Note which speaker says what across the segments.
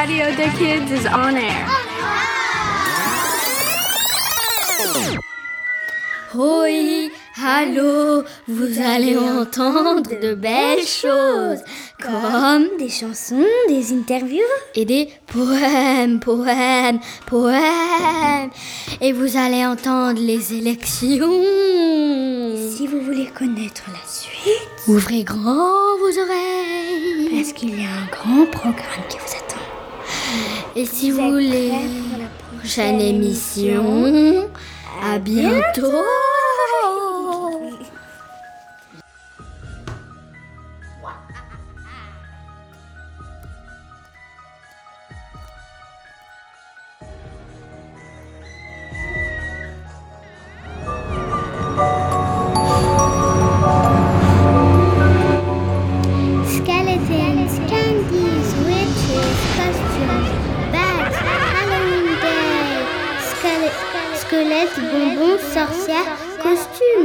Speaker 1: Radio the Kids is on air.
Speaker 2: Oui, allô, vous allez entendre de belles choses, comme des chansons, des interviews et des poèmes, poèmes, poèmes. Et vous allez entendre les élections.
Speaker 3: Si vous voulez connaître la suite,
Speaker 2: ouvrez grand vos oreilles.
Speaker 3: Parce qu'il y a un grand programme qui vous.
Speaker 2: Et si vous voulez la prochaine émission, à bientôt.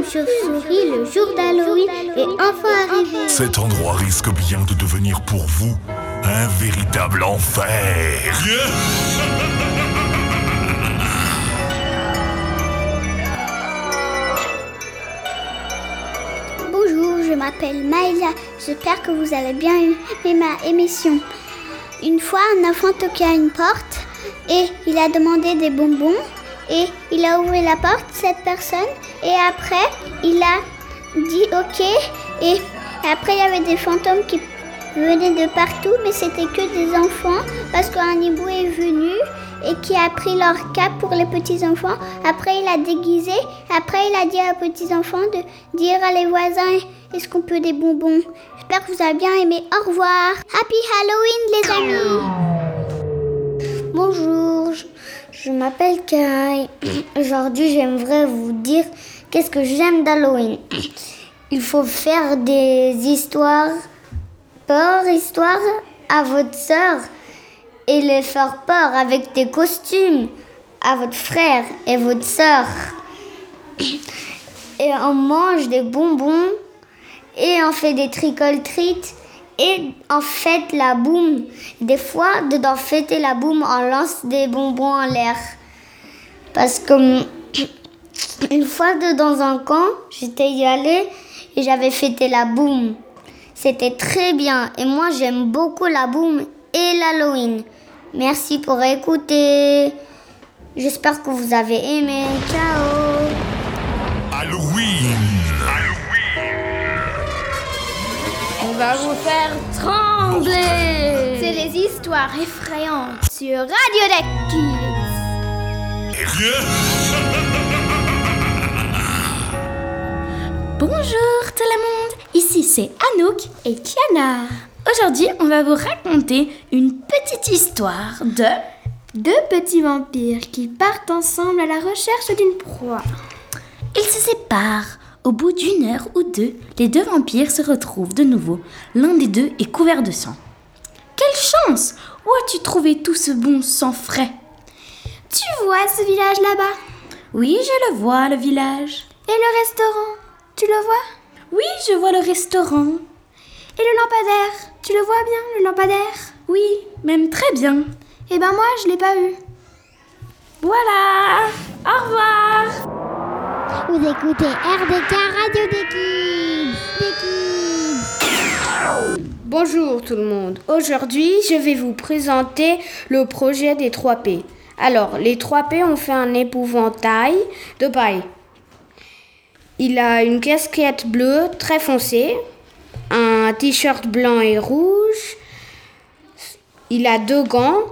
Speaker 4: Costumes, chauves-souris, le jour d'Halloween et enfants arrivés.
Speaker 5: Cet endroit risque bien de devenir pour vous un véritable enfer.
Speaker 4: Bonjour, je m'appelle Maïla. J'espère que vous allez bien aimer ma émission. Une fois, un enfant toquait à une porte et il a demandé des bonbons et il a ouvert la porte, cette personne, et après, il a dit OK et après, il y avait des fantômes qui venaient de partout, mais c'était que des enfants parce qu'un hibou est venu et qui a pris leur cap pour les petits-enfants. Après, il a déguisé. Après, il a dit aux petits-enfants de dire à les voisins est-ce qu'on peut des bonbons? J'espère que vous avez bien aimé. Au revoir. Happy Halloween, les amis.
Speaker 2: Bonjour, je, m'appelle Kai. Aujourd'hui, j'aimerais vous dire qu'est-ce que j'aime d'Halloween. Il faut faire des histoires, peur, histoires à votre sœur et les faire peur avec des costumes à votre frère et votre sœur. Et on mange des bonbons et on fait des trick-or-treat et on fête la boum. Des fois, dedans fêter la boum, on lance des bonbons en l'air. Parce que une fois dans un camp, j'étais y allée et j'avais fêté la boum. C'était très bien et moi j'aime beaucoup la boum et l'Halloween. Merci pour écouter. J'espère que vous avez aimé. Ciao.
Speaker 1: Va vous faire trembler.
Speaker 4: C'est les histoires effrayantes sur Radio.
Speaker 6: Bonjour tout le monde, ici c'est Anouk et Kiana. Aujourd'hui, on va vous raconter une petite histoire de deux petits vampires qui partent ensemble à la recherche d'une proie. Ils se séparent. Au bout d'une heure ou deux, les deux vampires se retrouvent de nouveau. L'un des deux est couvert de sang. Quelle chance Où as-tu trouvé tout ce bon sang frais?
Speaker 4: Tu vois ce village là-bas?
Speaker 6: Oui, je le vois, le village.
Speaker 4: Et le restaurant? Tu le vois?
Speaker 6: Oui, je vois le restaurant.
Speaker 4: Et le lampadaire? Tu le vois bien, le lampadaire?
Speaker 6: Oui, même très bien.
Speaker 4: Eh ben moi, je l'ai pas vu.
Speaker 6: Voilà Au revoir
Speaker 4: Vous écoutez RDK Radio des.
Speaker 7: Bonjour tout le monde. Aujourd'hui, je vais vous présenter le projet des 3 P. Alors, les 3 P ont fait un épouvantail de paille. Il a une casquette bleue très foncée, un t-shirt blanc et rouge. Il a deux gants,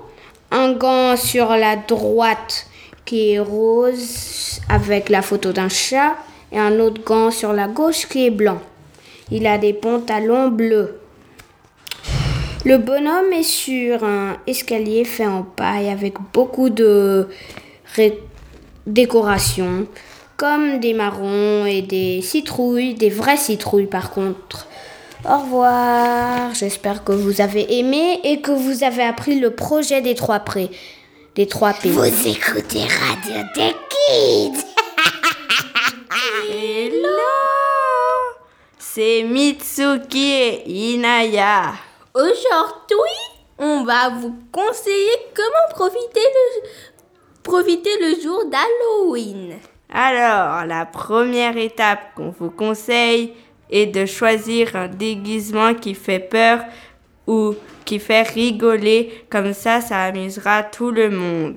Speaker 7: un gant sur la droite qui est rose avec la photo d'un chat et un autre gant sur la gauche qui est blanc. Il a des pantalons bleus. Le bonhomme est sur un escalier fait en paille avec beaucoup de décorations, comme des marrons et des citrouilles, des vraies citrouilles par contre. Au revoir, j'espère que vous avez aimé et que vous avez appris le projet des trois prés, des trois P.
Speaker 4: Vous écoutez Radio des Kids.
Speaker 8: c'est Mitsuki et Inaya.
Speaker 6: Aujourd'hui,
Speaker 9: on va vous conseiller comment profiter le, profiter le jour d'Halloween.
Speaker 8: Alors, la première étape qu'on vous conseille est de choisir un déguisement qui fait peur ou qui fait rigoler, comme ça ça amusera tout le monde.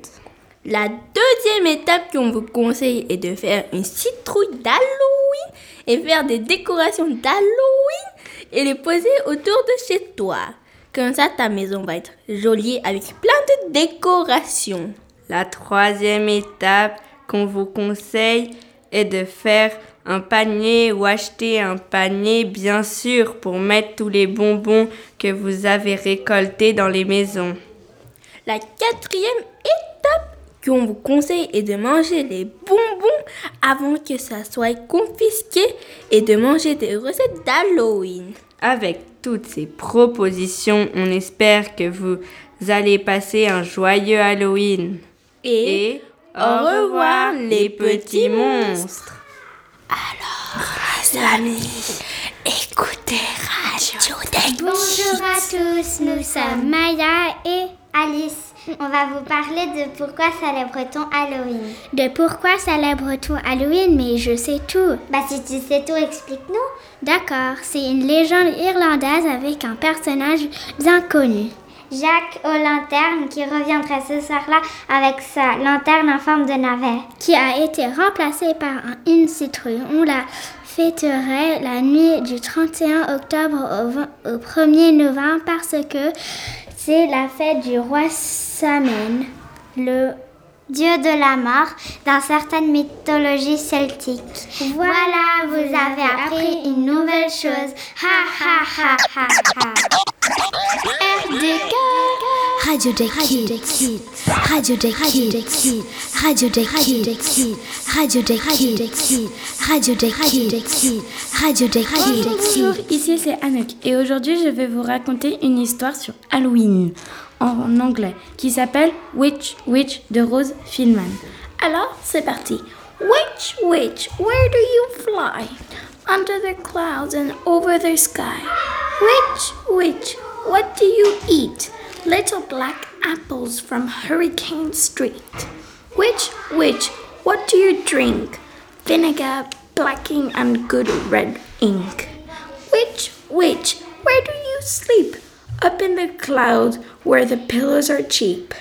Speaker 9: La deuxième étape qu'on vous conseille est de faire une citrouille d'Halloween et faire des décorations d'Halloween et les poser autour de chez toi. Comme ça, ta maison va être jolie avec plein de décorations.
Speaker 8: La troisième étape qu'on vous conseille est de faire un panier ou acheter un panier bien sûr pour mettre tous les bonbons que vous avez récoltés dans les maisons.
Speaker 9: La quatrième étape qu'on vous conseille est de manger les bonbons avant que ça soit confisqué et de manger des recettes d'Halloween.
Speaker 8: Avec toutes ces propositions, on espère que vous allez passer un joyeux Halloween.
Speaker 9: Et,
Speaker 8: au revoir les petits monstres.
Speaker 9: Alors, amis, écoutez Radio
Speaker 2: Bonjour à tous, nous sommes Maya et Alice. On va vous parler de pourquoi célèbre-t-on Halloween.
Speaker 10: De pourquoi célèbre-t-on Halloween Mais je sais tout.
Speaker 2: Bah si tu sais tout, explique-nous.
Speaker 10: D'accord, c'est une légende irlandaise avec un personnage bien connu.
Speaker 2: Jacques aux lanternes qui reviendrait ce soir-là avec sa lanterne en forme de navet.
Speaker 10: qui a été remplacé par un- une citrouille. On la fêterait la nuit du 31 octobre au 1er novembre parce que c'est la fête du roi Samen, le
Speaker 2: Dieu de la mort dans certaines mythologies celtiques. Voilà, vous avez appris une nouvelle chose. Ha ha ha ha ha.
Speaker 3: Radio des Kids. Radio des Kids. Radio des Kids. Radio des Kids. Radio des Kids. Radio des
Speaker 11: Bonjour,
Speaker 3: Kids.
Speaker 11: ici c'est Anouk et aujourd'hui je vais vous raconter une histoire sur Halloween en anglais qui s'appelle Witch Witch de Rose Philman. Alors c'est parti. Witch Witch, where do you fly? Under the clouds and over the sky. Witch Witch, what do you eat? Little black apples from Hurricane Street. Witch Witch, what do you drink? Vinegar, blacking, and good red ink. Witch, witch, where do you sleep? Up in the clouds where the pillows are cheap.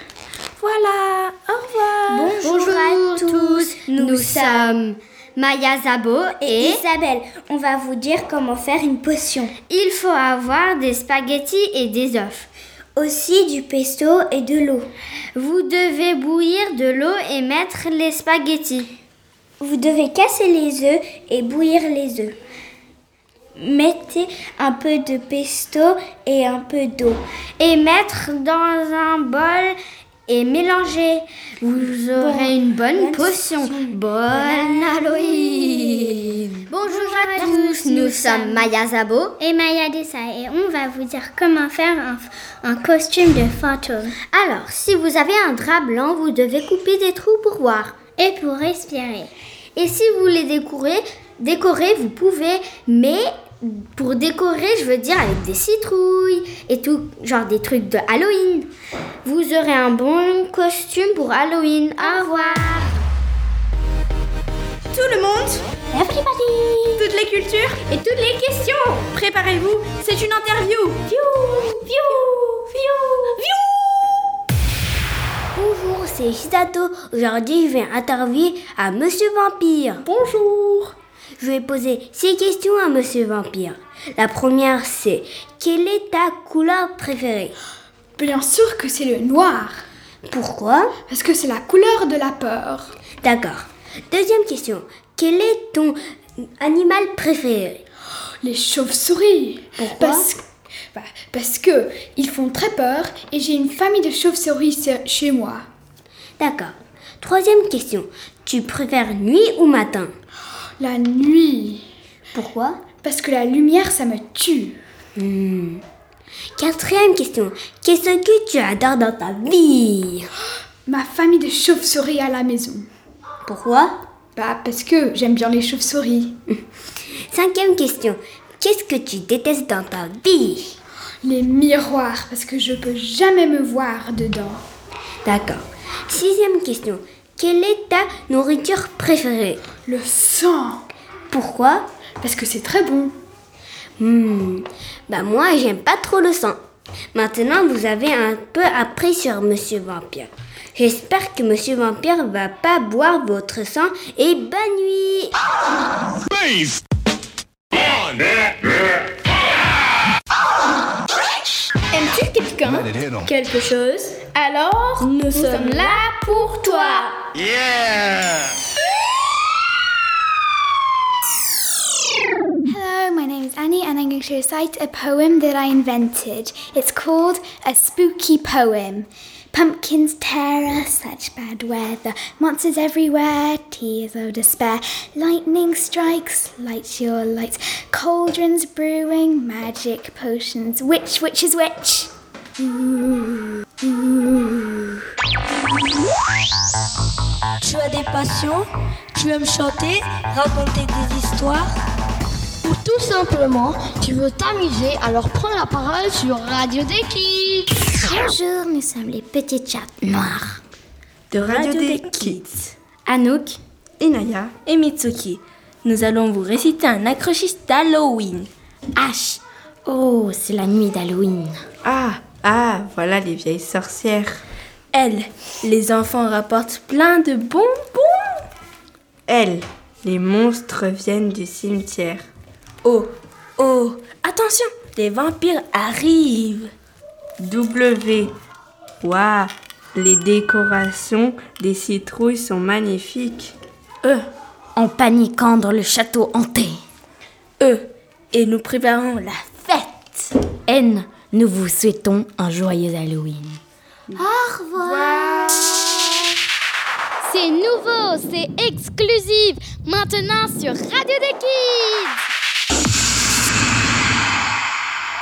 Speaker 11: Voilà, au revoir.
Speaker 2: Bonjour à tous, nous sommes Maya Zabo et
Speaker 10: Isabelle, on va vous dire comment faire une potion.
Speaker 2: il faut avoir des spaghettis et des œufs.
Speaker 10: Aussi du pesto et de l'eau.
Speaker 2: Vous devez bouillir de l'eau et mettre les spaghettis.
Speaker 10: Vous devez casser les œufs et bouillir les œufs. Mettez un peu de pesto et un peu d'eau.
Speaker 2: et mettre dans un bol et mélanger. Vous aurez une bonne potion. Bonne Halloween. Bonjour à tous, nous sommes Maya Zabo.
Speaker 10: Et Maya Dessa et on va vous dire comment faire un, un costume de fantôme.
Speaker 2: Alors, si vous avez un drap blanc, vous devez couper des trous pour voir.
Speaker 10: Et pour respirer.
Speaker 2: Et si vous voulez décorer, décorer, vous pouvez, mais pour décorer, je veux dire avec des citrouilles et tout, genre des trucs de Halloween. Vous aurez un bon costume pour Halloween. Au revoir.
Speaker 4: Tout le monde Everybody Toutes les cultures et toutes les questions Préparez-vous, c'est une interview Viou Viou Viou Viou
Speaker 12: Bonjour, c'est Hisato. Aujourd'hui, je vais interviewer à Monsieur Vampire.
Speaker 4: Bonjour
Speaker 12: Je vais poser six questions à Monsieur Vampire. La première, c'est quelle est ta couleur préférée?
Speaker 4: Bien sûr que c'est le noir
Speaker 12: Pourquoi?
Speaker 4: Parce que c'est la couleur de la peur
Speaker 12: D'accord. Deuxième question. Quel est ton animal préféré?
Speaker 4: Les chauves-souris
Speaker 12: Pourquoi?
Speaker 4: Parce, bah, parce que ils font très peur et j'ai une famille de chauves-souris chez- chez moi.
Speaker 12: D'accord. Troisième question. Tu préfères nuit ou matin?
Speaker 4: La nuit
Speaker 12: Pourquoi?
Speaker 4: Parce que la lumière ça me tue
Speaker 12: Hmm. Quatrième question. Qu'est-ce que tu adores dans ta vie?
Speaker 4: Ma famille de chauves-souris à la maison
Speaker 12: Pourquoi?
Speaker 4: Bah parce que j'aime bien les chauves-souris
Speaker 12: Cinquième question. Qu'est-ce que tu détestes dans ta vie?
Speaker 4: Les miroirs, parce que je peux jamais me voir dedans.
Speaker 12: D'accord. Sixième question. Quelle est ta nourriture préférée?
Speaker 4: Le sang.
Speaker 12: Pourquoi?
Speaker 4: Parce que c'est très bon.
Speaker 12: Hmm. Bah moi, j'aime pas trop le sang. Maintenant, vous avez un peu appris sur Monsieur Vampire. J'espère que Monsieur Vampire va pas boire votre sang et bonne nuit.
Speaker 1: Aimes-tu quelqu'un? Quelque chose? Alors, nous, sommes là pour toi.
Speaker 4: Hello, my name is Annie, and I'm going to recite a poem that I invented. It's called A Spooky Poem. Pumpkins tear us, such bad weather. Monsters everywhere, tears of despair. Lightning strikes, lights your lights. Cauldrons brewing, magic potions. Which, which is which? Ooh, ooh.
Speaker 12: Tu as des passions Tu aimes chanter Raconter des histoires
Speaker 13: Ou tout simplement, tu veux t'amuser, alors prends la parole sur Radio des Kids.
Speaker 2: Bonjour, nous sommes les petites chattes noires.
Speaker 9: De Radio des Kids. Anouk, Inaya et Mitsuki. Nous allons vous réciter un accrochiste d'Halloween.
Speaker 6: H. Oh, c'est la nuit d'Halloween.
Speaker 14: Ah, ah, voilà les vieilles sorcières.
Speaker 9: Les enfants rapportent plein de bonbons.
Speaker 14: L. Les monstres viennent du cimetière.
Speaker 9: O. Oh, attention, les vampires arrivent.
Speaker 14: W. Waouh, les décorations des citrouilles sont magnifiques.
Speaker 6: E. En paniquant dans le château hanté.
Speaker 9: E. Et nous préparons la fête.
Speaker 6: N. Nous vous souhaitons un joyeux Halloween.
Speaker 2: Au revoir.
Speaker 13: C'est nouveau, c'est exclusif. Maintenant sur Radio des Kids.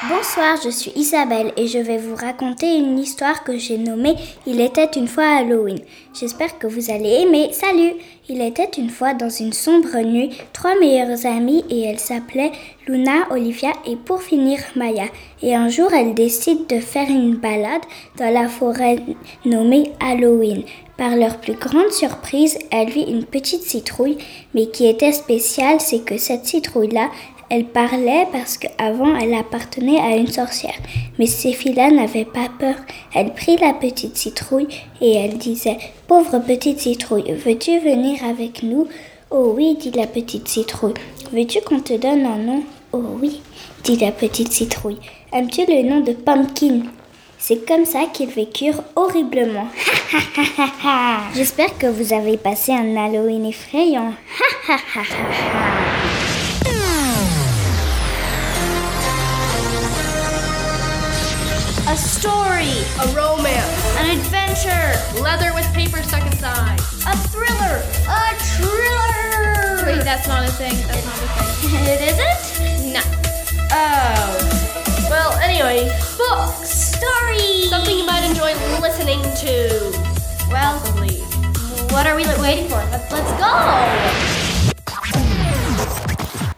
Speaker 3: Bonsoir, je suis Isabelle et je vais vous raconter une histoire que j'ai nommée Il était une fois Halloween. J'espère que vous allez aimer. Salut Il était une fois dans une sombre nuit trois meilleures amies et elles s'appelaient Luna, Olivia et pour finir Maya. Et un jour, elles décident de faire une balade dans la forêt nommée Halloween. Par leur plus grande surprise, elles vit une petite citrouille, mais qui était spéciale, c'est que cette citrouille-là, elle parlait parce qu'avant elle appartenait à une sorcière. Mais filles-là n'avaient pas peur. Elle prit la petite citrouille et elle disait Pauvre petite citrouille, veux-tu venir avec nous? Oh oui, dit la petite citrouille. Veux-tu qu'on te donne un nom? Oh oui, dit la petite citrouille. Aimes-tu le nom de Pumpkin? C'est comme ça qu'ils vécurent horriblement. J'espère que vous avez passé un Halloween effrayant.
Speaker 1: A story, a romance, an adventure, leather with paper stuck inside, a thriller, a thriller. Wait, that's not a thing. That's not a thing. It isn't? No. Oh. Well, anyway, books, stories, something you might enjoy listening to. Well, what are we waiting for? Let's, let's go.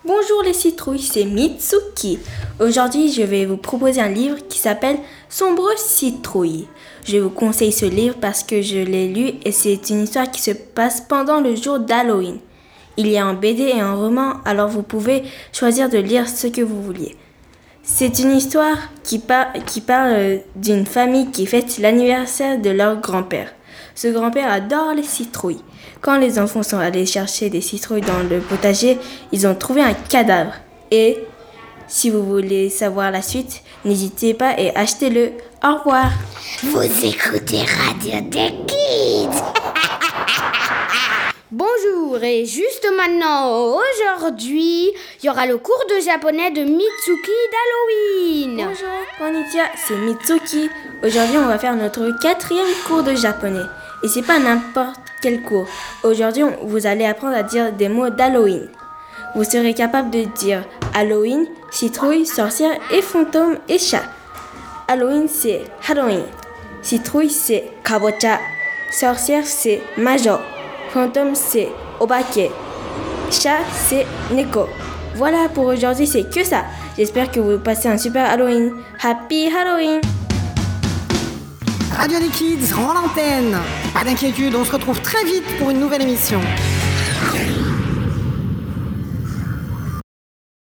Speaker 9: Bonjour les citrouilles, c'est Mitsuki. Aujourd'hui, je vais vous proposer un livre qui s'appelle Sombre citrouille. Je vous conseille ce livre parce que je l'ai lu et c'est une histoire qui se passe pendant le jour d'Halloween. Il y a un BD et un roman, alors vous pouvez choisir de lire ce que vous vouliez. C'est une histoire qui, qui parle euh, d'une famille qui fête l'anniversaire de leur grand-père. Ce grand-père adore les citrouilles. Quand les enfants sont allés chercher des citrouilles dans le potager, ils ont trouvé un cadavre. Et si vous voulez savoir la suite, n'hésitez pas et achetez-le. Au revoir.
Speaker 2: Vous écoutez Radio des Kids.
Speaker 8: Bonjour et juste maintenant, aujourd'hui, il y aura le cours de japonais de Mitsuki d'Halloween.
Speaker 9: Bonjour, konnichiwa, c'est Mitsuki. Aujourd'hui, on va faire notre quatrième cours de japonais. Et c'est pas n'importe quel cours. Aujourd'hui, vous allez apprendre à dire des mots d'Halloween. Vous serez capable de dire Halloween, citrouille, sorcière et fantôme et chat. Halloween, c'est Halloween. Citrouille, c'est kabocha. Sorcière, c'est Major. Fantôme, c'est Obake. Chat, c'est Neko. Voilà pour aujourd'hui, c'est que ça. J'espère que vous passez un super Halloween. Happy Halloween
Speaker 15: Radio Kids rend l'antenne. Pas d'inquiétude, on se retrouve très vite pour une nouvelle émission.